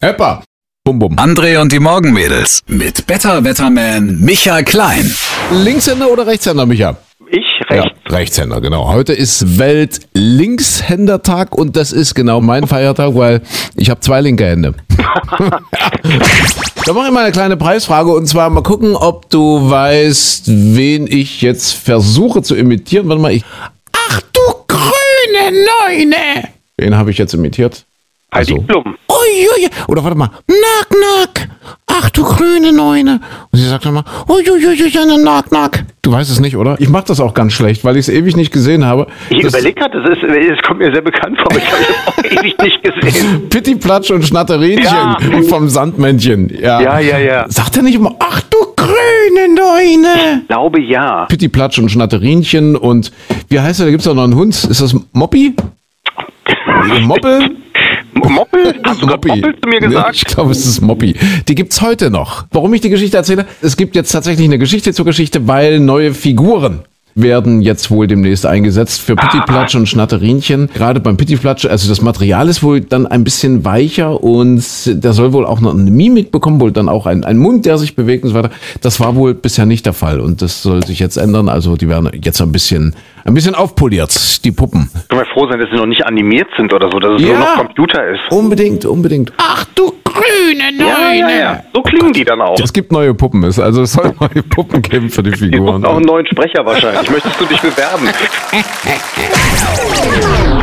Heppa. Bum bum. André und die Morgenmädels mit Better Wetterman Michael Klein. Linkshänder oder Rechtshänder, Micha? Ich recht. Ja, Rechtshänder, genau. Heute ist Welt-Linkshändertag und das ist genau mein Feiertag, weil ich habe zwei linke Hände. da mache ich mal eine kleine Preisfrage und zwar mal gucken, ob du weißt, wen ich jetzt versuche zu imitieren. Warte mal, ich. Ach du grüne Neune! Wen habe ich jetzt imitiert? Heidi Also- Klum. Uiui. Oder warte mal. Nack, nack. Ach du grüne Neune. Und sie sagt dann mal, uiuiui, eine nack, nack. Du weißt es nicht, oder? Ich mache das auch ganz schlecht, weil ich es ewig nicht gesehen habe. Ich überlege gerade, das, ist- das kommt mir sehr bekannt vor, ich habe das auch ewig nicht gesehen. Pitti Platsch und Schnatterinchen Ja. vom Sandmännchen. Ja. Ja, ja, ja. Sagt er nicht immer, ach du grüne Neune. Ich glaube ja. Pitti Platsch und Schnatterinchen und wie heißt er, da gibt es auch noch einen Hund. Ist das Moppi? Moppel? Moppel? Hast du gerade Moppel zu mir Nee, gesagt? Ich glaube, es ist Moppi. Die gibt's heute noch. Warum ich die Geschichte erzähle? Es gibt jetzt tatsächlich eine Geschichte zur Geschichte, weil neue Figuren werden jetzt wohl demnächst eingesetzt für Pittiplatsch und Schnatterinchen. Gerade beim Pittiplatsch, also das Material ist wohl dann ein bisschen weicher und der soll wohl auch noch eine Mimik bekommen, wohl dann auch ein, ein Mund, der sich bewegt und so weiter. Das war wohl bisher nicht der Fall und das soll sich jetzt ändern. Also die werden jetzt ein bisschen, ein bisschen aufpoliert, die Puppen. Können wir froh sein, dass sie noch nicht animiert sind oder so, dass es Ja. nur noch Computer ist. Unbedingt, unbedingt. Ach du grüne Ja, ja, ja. So klingen die dann auch. Es gibt neue Puppen, es- also es soll neue Puppen geben für die Figuren. suchen auch einen neuen Sprecher wahrscheinlich. Möchtest du dich bewerben?